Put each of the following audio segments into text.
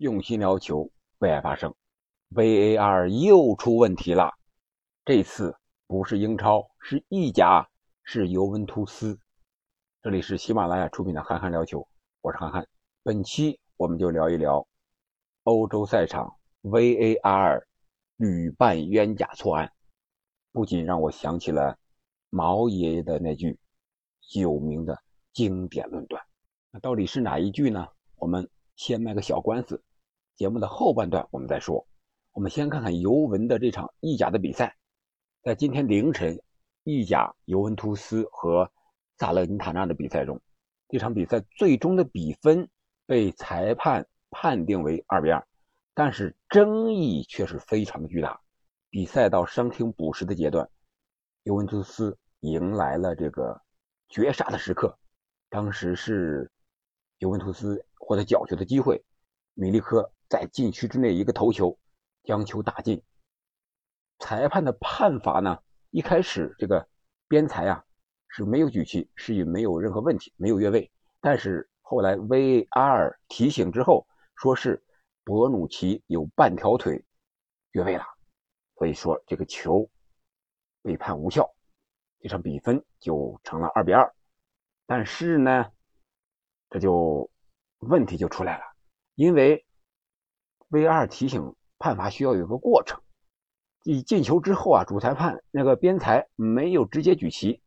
用心聊球，为爱发声。VAR 又出问题了，这次不是英超，是意甲，是尤文图斯。这里是喜马拉雅出品的《憨憨聊球》，我是憨憨。本期我们就聊一聊欧洲赛场 VAR 屡办冤假错案，不仅让我想起了毛爷爷的那句有名的经典论断。那到底是哪一句呢？我们先卖个小关子。节目的后半段我们再说。我们先看看尤文的这场意甲的比赛，在今天凌晨，意甲尤文图斯和萨勒尼塔纳的比赛中，这场比赛最终的比分被裁判判定为二比二，但是争议却是非常的巨大。比赛到伤停补时的阶段，尤文图斯迎来了这个绝杀的时刻，当时是尤文图斯获得角球的机会，米利科。在禁区之内一个头球，将球打进。裁判的判罚呢？一开始这个边裁啊是没有举旗，是以没有任何问题，没有越位。但是后来 VAR 提醒之后，说是博努奇有半条腿越位了，所以说这个球被判无效，这场比分就成了二比二。但是呢，这就问题就出来了，因为。V2 提醒判罚需要有个过程，一进球之后啊，主裁判那个边裁没有直接举旗，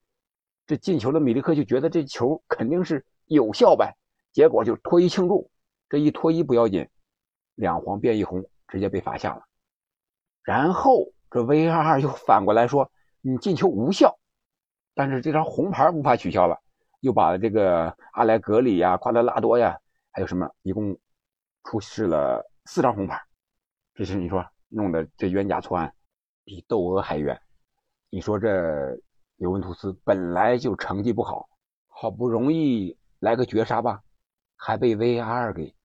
这进球的米利克就觉得这球肯定是有效呗，结果就脱衣庆祝，这一脱衣不要紧，两黄变一红，直接被罚下了。然后这 V22 又反过来说你进球无效，但是这张红牌无法取消了，又把这个阿莱格里呀、夸德拉多呀，还有什么一共出示了。四张红牌，这是你说弄的这冤假错案，比窦娥还冤。你说这尤文图斯本来就成绩不好，好不容易来个绝杀吧，还被 VAR 给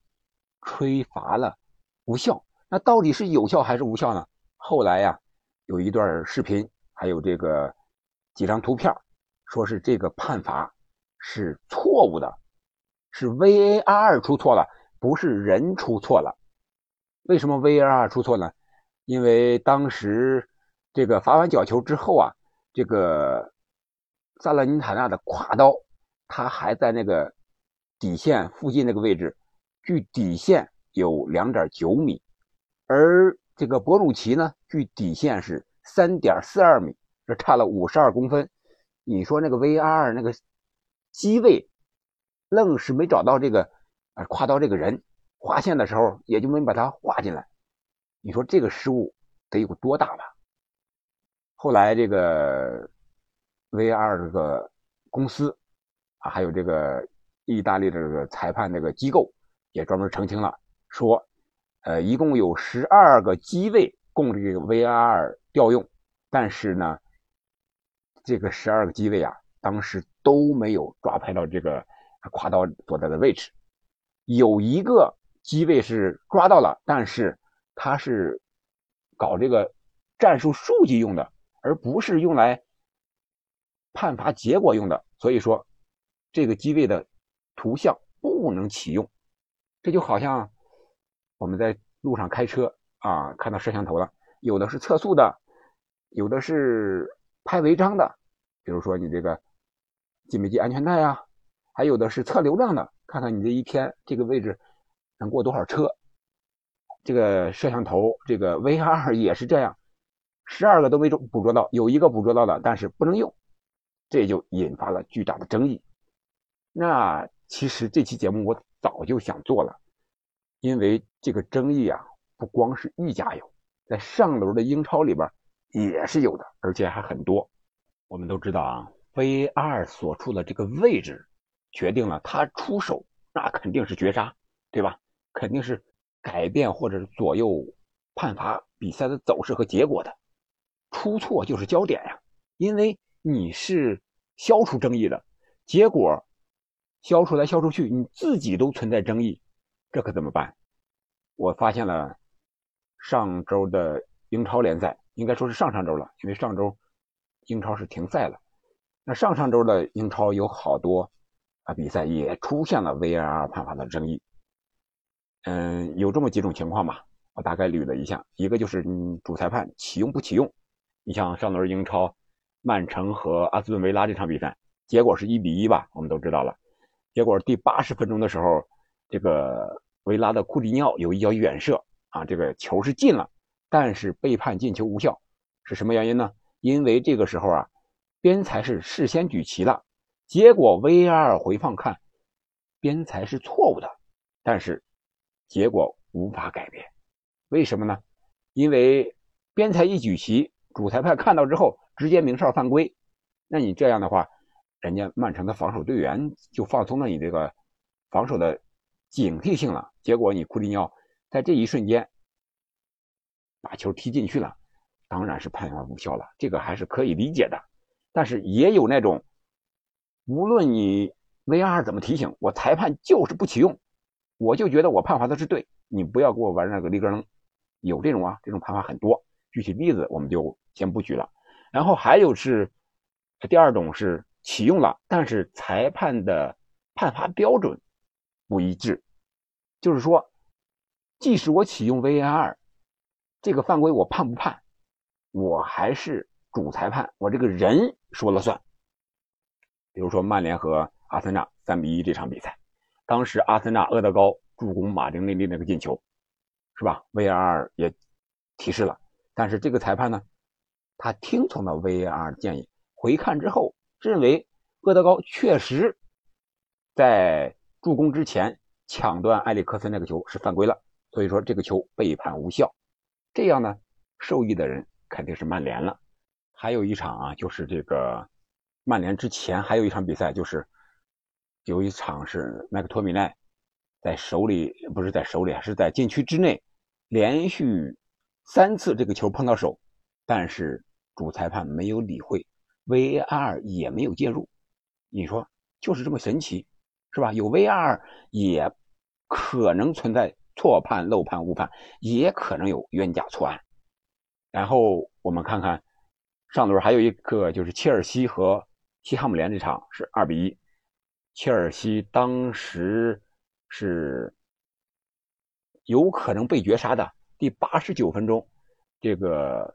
吹罚了，无效。那到底是有效还是无效呢？后来呀，有一段视频，还有这个几张图片，说是这个判罚是错误的，是 VAR 出错了，不是人出错了。为什么 VAR 出错呢？因为当时这个罚完角球之后啊，这个萨勒尼塔纳的跨刀，他还在那个底线附近那个位置，距底线有两点九米，而这个博鲁奇呢，距底线是三点四二米，这差了五十二公分。你说那个 VAR 那个机位，愣是没找到这个啊跨刀这个人。划线的时候也就没把它划进来，你说这个失误得有多大吧？后来这个 VR 这个公司啊，还有这个意大利的这个裁判这个机构也专门澄清了，说，呃，一共有十二个机位供这个 VR 调用，但是呢，这个十二个机位啊，当时都没有抓拍到这个跨刀所在的位置，有一个。机位是抓到了，但是它是搞这个战术数据用的，而不是用来判罚结果用的。所以说，这个机位的图像不能启用。这就好像我们在路上开车啊，看到摄像头了，有的是测速的，有的是拍违章的，比如说你这个系没系安全带啊，还有的是测流量的，看看你这一天这个位置。能过多少车？这个摄像头，这个 VR 也是这样，十二个都没捕捉到，有一个捕捉到了，但是不能用，这就引发了巨大的争议。那其实这期节目我早就想做了，因为这个争议啊，不光是一家有，在上轮的英超里边也是有的，而且还很多。我们都知道啊，VR 所处的这个位置，决定了他出手，那肯定是绝杀，对吧？肯定是改变或者是左右判罚比赛的走势和结果的，出错就是焦点呀。因为你是消除争议的，结果消出来消出去，你自己都存在争议，这可怎么办？我发现了上周的英超联赛，应该说是上上周了，因为上周英超是停赛了。那上上周的英超有好多啊比赛也出现了 VAR 判罚的争议。嗯，有这么几种情况吧，我大概捋了一下，一个就是主裁判启用不启用。你像上轮英超曼城和阿斯顿维拉这场比赛，结果是一比一吧，我们都知道了。结果第八十分钟的时候，这个维拉的库蒂尼奥有一脚远射啊，这个球是进了，但是被判进球无效，是什么原因呢？因为这个时候啊，边裁是事先举旗了，结果 VAR 回放看，边裁是错误的，但是结果无法改变，为什么呢？因为边裁一举旗。主裁判看到之后，直接鸣哨犯规。那你这样的话，人家曼城的防守队员就放松了你这个防守的警惕性了。结果你库蒂尼奥在这一瞬间把球踢进去了，当然是判罚无效了。这个还是可以理解的。但是也有那种，无论你 VR 怎么提醒，我裁判就是不启用，我就觉得我判罚的是对，你不要给我玩那个立根楞。有这种啊，这种判罚很多。具体例子我们就先不举了，然后还有是第二种是启用了，但是裁判的判罚标准不一致，就是说，即使我启用 VAR，这个犯规我判不判，我还是主裁判，我这个人说了算。比如说曼联和阿森纳三比一这场比赛，当时阿森纳厄德高助攻马丁内利那个进球，是吧？VAR 也提示了。但是这个裁判呢，他听从了 VAR 建议，回看之后认为厄德高确实在助攻之前抢断埃里克森那个球是犯规了，所以说这个球被判无效。这样呢，受益的人肯定是曼联了。还有一场啊，就是这个曼联之前还有一场比赛，就是有一场是麦克托米奈在手里不是在手里，是在禁区之内连续。三次这个球碰到手，但是主裁判没有理会，VAR 也没有介入。你说就是这么神奇，是吧？有 VAR 也可能存在错判、漏判、误判，也可能有冤假错案。然后我们看看上轮还有一个就是切尔西和西汉姆联这场是二比一，切尔西当时是有可能被绝杀的。第八十九分钟，这个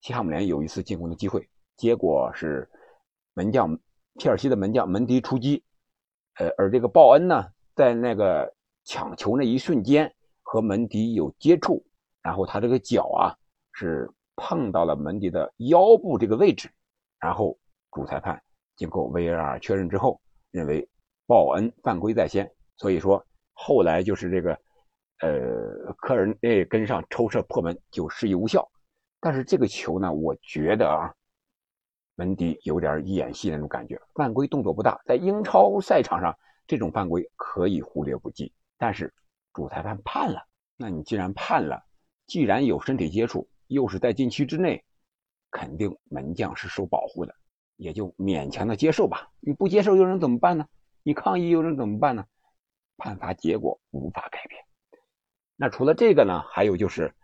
西汉姆联有一次进攻的机会，结果是门将切尔西的门将门迪出击，呃，而这个鲍恩呢，在那个抢球那一瞬间和门迪有接触，然后他这个脚啊是碰到了门迪的腰部这个位置，然后主裁判经过 VAR 确认之后，认为鲍恩犯规在先，所以说后来就是这个。呃，科尔内跟上抽射破门就示意无效，但是这个球呢，我觉得啊，门迪有点演戏那种感觉，犯规动作不大，在英超赛场上这种犯规可以忽略不计，但是主裁判判了，那你既然判了，既然有身体接触，又是在禁区之内，肯定门将是受保护的，也就勉强的接受吧。你不接受又能怎么办呢？你抗议又能怎么办呢？判罚结果无法改变。那除了这个呢，还有就是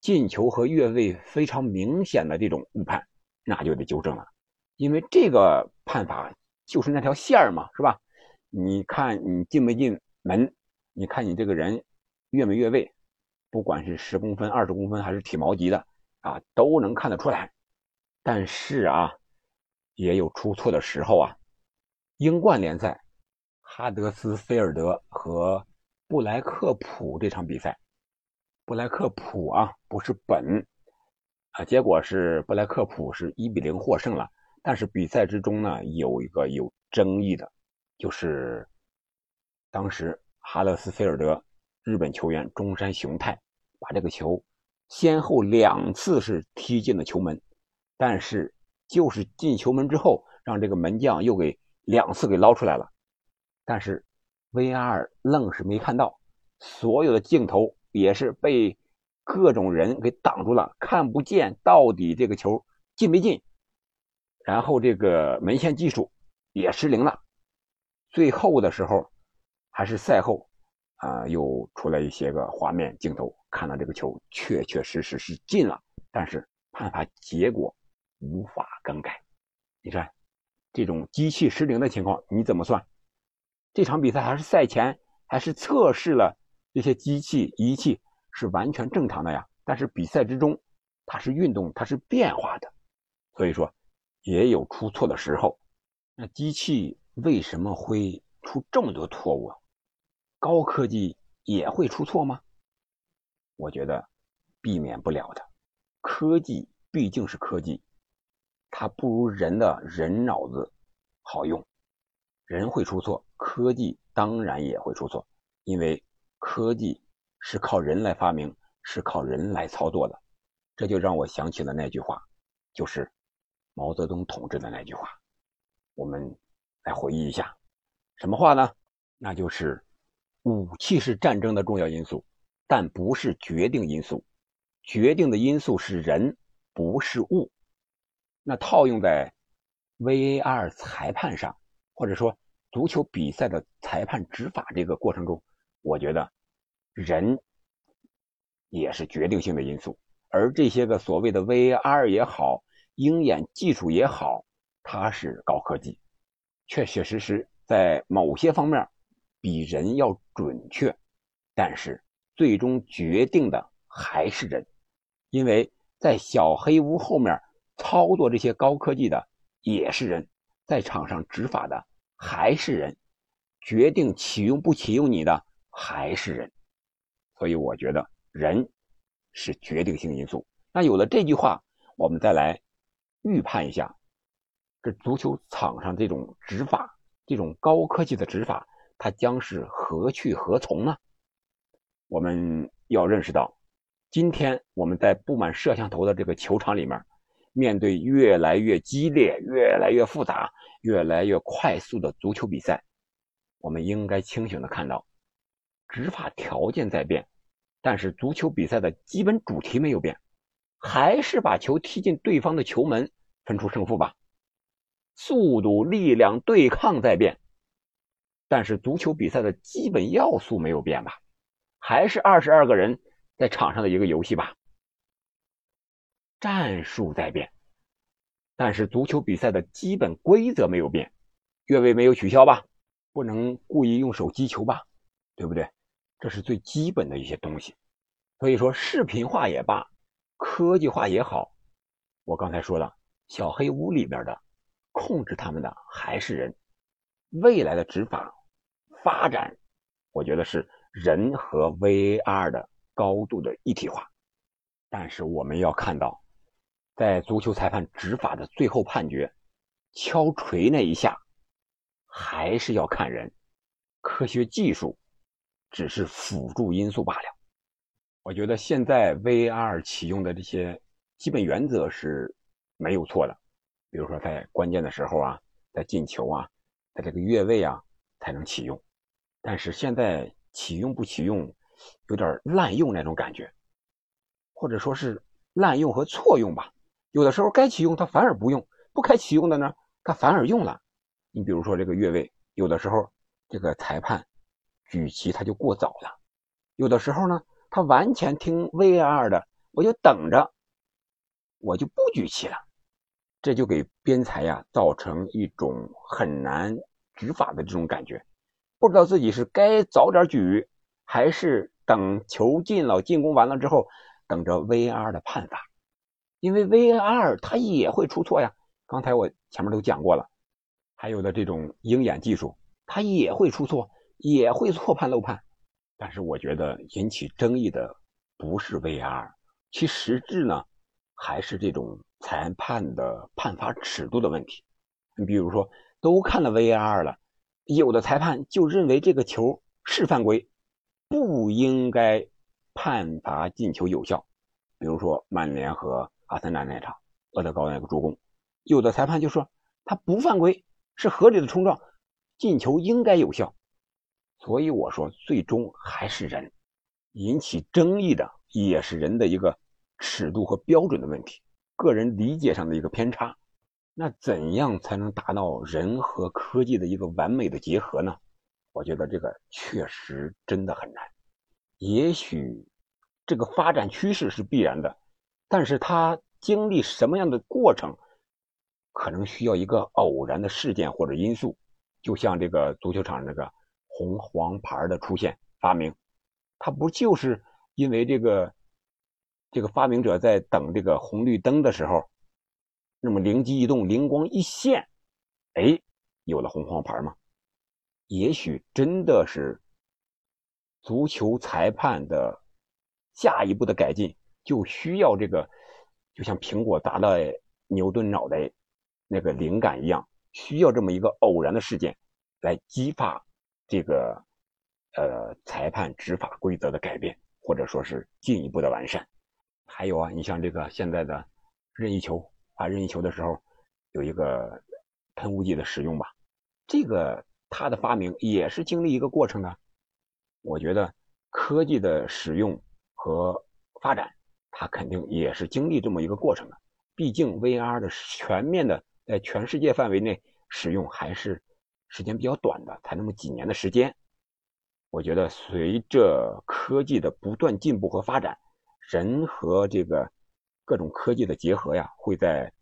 进球和越位非常明显的这种误判，那就得纠正了，因为这个判罚就是那条线儿嘛，是吧？你看你进没进门，你看你这个人越没越位，不管是十公分、二十公分还是体毛级的啊，都能看得出来。但是啊，也有出错的时候啊。英冠联赛，哈德斯菲尔德和。布莱克普这场比赛，布莱克普啊，不是本啊，结果是布莱克普是一比零获胜了。但是比赛之中呢，有一个有争议的，就是当时哈勒斯菲尔德日本球员中山雄太把这个球先后两次是踢进了球门，但是就是进球门之后，让这个门将又给两次给捞出来了，但是。VR 愣是没看到，所有的镜头也是被各种人给挡住了，看不见到底这个球进没进。然后这个门线技术也失灵了。最后的时候，还是赛后啊，又出来一些个画面镜头，看到这个球确确实实是进了，但是判罚结果无法更改。你看这种机器失灵的情况，你怎么算？这场比赛还是赛前还是测试了这些机器仪器是完全正常的呀。但是比赛之中，它是运动，它是变化的，所以说也有出错的时候。那机器为什么会出这么多错误啊？高科技也会出错吗？我觉得避免不了的。科技毕竟是科技，它不如人的人脑子好用。人会出错，科技当然也会出错，因为科技是靠人来发明，是靠人来操作的。这就让我想起了那句话，就是毛泽东同志的那句话。我们来回忆一下，什么话呢？那就是武器是战争的重要因素，但不是决定因素。决定的因素是人，不是物。那套用在 VAR 裁判上。或者说，足球比赛的裁判执法这个过程中，我觉得人也是决定性的因素。而这些个所谓的 VAR 也好，鹰眼技术也好，它是高科技，确确实实在某些方面比人要准确。但是最终决定的还是人，因为在小黑屋后面操作这些高科技的也是人。在场上执法的还是人，决定启用不启用你的还是人，所以我觉得人是决定性因素。那有了这句话，我们再来预判一下，这足球场上这种执法，这种高科技的执法，它将是何去何从呢？我们要认识到，今天我们在布满摄像头的这个球场里面。面对越来越激烈、越来越复杂、越来越快速的足球比赛，我们应该清醒的看到，执法条件在变，但是足球比赛的基本主题没有变，还是把球踢进对方的球门，分出胜负吧。速度、力量、对抗在变，但是足球比赛的基本要素没有变吧？还是二十二个人在场上的一个游戏吧？战术在变，但是足球比赛的基本规则没有变，越位没有取消吧？不能故意用手击球吧？对不对？这是最基本的一些东西。所以说，视频化也罢，科技化也好，我刚才说了，小黑屋里边的控制他们的还是人。未来的执法发展，我觉得是人和 VAR 的高度的一体化。但是我们要看到。在足球裁判执法的最后判决，敲锤那一下，还是要看人，科学技术只是辅助因素罢了。我觉得现在 VR 启用的这些基本原则是没有错的，比如说在关键的时候啊，在进球啊，在这个越位啊才能启用。但是现在启用不启用，有点滥用那种感觉，或者说是滥用和错用吧。有的时候该启用，他反而不用；不该启用的呢，他反而用了。你比如说这个越位，有的时候这个裁判举旗他就过早了；有的时候呢，他完全听 VR 的，我就等着，我就不举旗了。这就给边裁呀造成一种很难执法的这种感觉，不知道自己是该早点举，还是等球进了、进攻完了之后，等着 VR 的判罚。因为 VAR 它也会出错呀，刚才我前面都讲过了，还有的这种鹰眼技术，它也会出错，也会错判漏判。但是我觉得引起争议的不是 VAR，其实质呢还是这种裁判的判罚尺度的问题。你比如说，都看了 VAR 了，有的裁判就认为这个球是犯规，不应该判罚进球有效。比如说曼联和阿森纳那场，厄德高那个助攻，有的裁判就说他不犯规，是合理的冲撞，进球应该有效。所以我说，最终还是人引起争议的，也是人的一个尺度和标准的问题，个人理解上的一个偏差。那怎样才能达到人和科技的一个完美的结合呢？我觉得这个确实真的很难。也许这个发展趋势是必然的。但是他经历什么样的过程，可能需要一个偶然的事件或者因素，就像这个足球场那个红黄牌的出现发明，他不就是因为这个这个发明者在等这个红绿灯的时候，那么灵机一动，灵光一现，哎，有了红黄牌吗？也许真的是足球裁判的下一步的改进，就需要这个，就像苹果砸了牛顿脑袋那个灵感一样，需要这么一个偶然的事件来激发这个呃裁判执法规则的改变，或者说是进一步的完善。还有啊，你像这个现在的任意球啊，任意球的时候有一个喷雾剂的使用吧，这个。它的发明也是经历一个过程的，我觉得科技的使用和发展，它肯定也是经历这么一个过程的。毕竟 VR 的全面的在全世界范围内使用还是时间比较短的，才那么几年的时间。我觉得随着科技的不断进步和发展，人和这个各种科技的结合呀，会在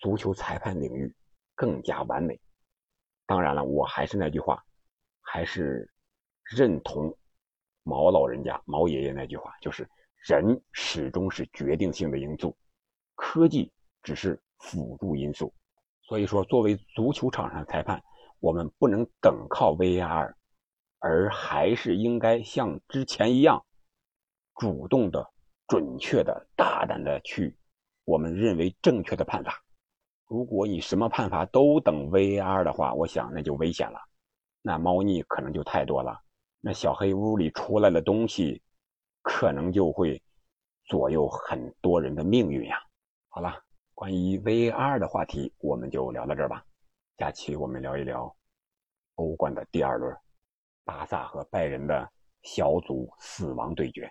足球裁判领域更加完美。当然了，我还是那句话，还是认同毛老人家、毛爷爷那句话，就是人始终是决定性的因素，科技只是辅助因素。所以说，作为足球场上裁判，我们不能等靠 V R，而还是应该像之前一样，主动的、准确的、大胆的去我们认为正确的判罚。如果你什么判罚都等 V R 的话，我想那就危险了，那猫腻可能就太多了，那小黑屋里出来的东西，可能就会左右很多人的命运呀。好了，关于 VR 的话题我们就聊到这儿吧，下期我们聊一聊欧冠的第二轮，巴萨和拜仁的小组死亡对决。